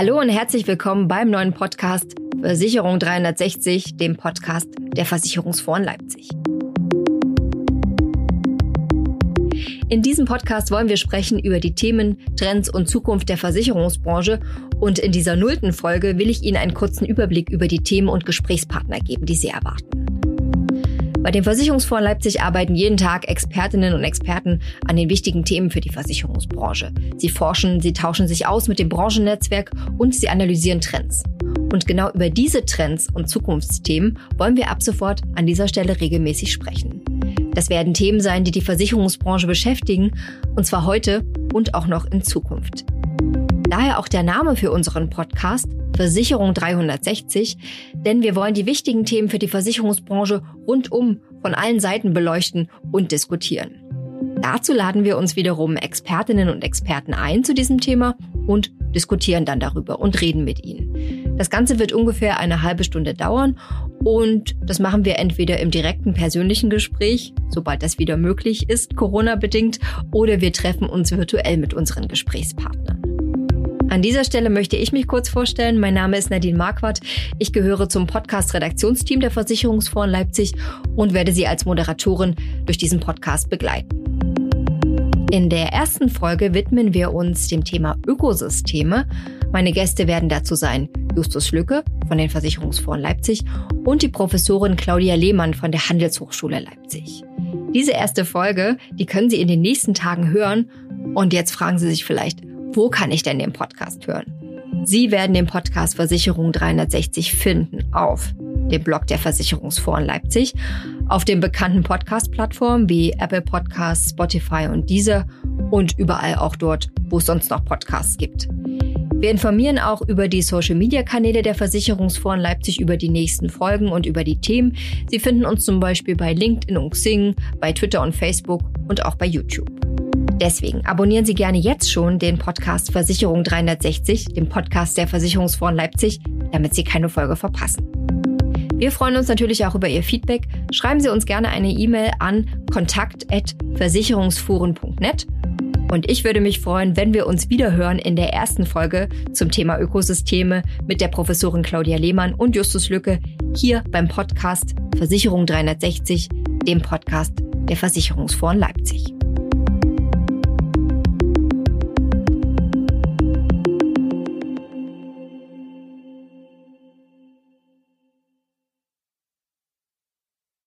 Hallo und herzlich willkommen beim neuen Podcast Versicherung 360, dem Podcast der Versicherungsfonds Leipzig. In diesem Podcast wollen wir sprechen über die Themen, Trends und Zukunft der Versicherungsbranche und in dieser nullten Folge will ich Ihnen einen kurzen Überblick über die Themen und Gesprächspartner geben, die Sie erwarten. Bei dem Versicherungsfonds Leipzig arbeiten jeden Tag Expertinnen und Experten an den wichtigen Themen für die Versicherungsbranche. Sie forschen, sie tauschen sich aus mit dem Branchennetzwerk und sie analysieren Trends. Und genau über diese Trends und Zukunftsthemen wollen wir ab sofort an dieser Stelle regelmäßig sprechen. Das werden Themen sein, die die Versicherungsbranche beschäftigen, und zwar heute und auch noch in Zukunft. Daher auch der Name für unseren Podcast Versicherung 360, denn wir wollen die wichtigen Themen für die Versicherungsbranche rundum von allen Seiten beleuchten und diskutieren. Dazu laden wir uns wiederum Expertinnen und Experten ein zu diesem Thema und diskutieren dann darüber und reden mit ihnen. Das Ganze wird ungefähr eine halbe Stunde dauern und das machen wir entweder im direkten persönlichen Gespräch, sobald das wieder möglich ist, Corona bedingt, oder wir treffen uns virtuell mit unseren Gesprächspartnern. An dieser Stelle möchte ich mich kurz vorstellen. Mein Name ist Nadine Marquardt. Ich gehöre zum Podcast-Redaktionsteam der Versicherungsfonds Leipzig und werde Sie als Moderatorin durch diesen Podcast begleiten. In der ersten Folge widmen wir uns dem Thema Ökosysteme. Meine Gäste werden dazu sein Justus Lücke von den Versicherungsfonds Leipzig und die Professorin Claudia Lehmann von der Handelshochschule Leipzig. Diese erste Folge, die können Sie in den nächsten Tagen hören. Und jetzt fragen Sie sich vielleicht, wo kann ich denn den Podcast hören? Sie werden den Podcast Versicherung 360 finden auf dem Blog der Versicherungsfonds Leipzig, auf den bekannten Podcast-Plattformen wie Apple Podcasts, Spotify und Deezer und überall auch dort, wo es sonst noch Podcasts gibt. Wir informieren auch über die Social-Media-Kanäle der Versicherungsfonds Leipzig über die nächsten Folgen und über die Themen. Sie finden uns zum Beispiel bei LinkedIn und Xing, bei Twitter und Facebook und auch bei YouTube. Deswegen abonnieren Sie gerne jetzt schon den Podcast Versicherung 360, den Podcast der Versicherungsfonds Leipzig, damit Sie keine Folge verpassen. Wir freuen uns natürlich auch über Ihr Feedback. Schreiben Sie uns gerne eine E-Mail an kontakt.versicherungsfuhren.net. Und ich würde mich freuen, wenn wir uns wieder hören in der ersten Folge zum Thema Ökosysteme mit der Professorin Claudia Lehmann und Justus Lücke hier beim Podcast Versicherung 360, dem Podcast der Versicherungsfonds Leipzig.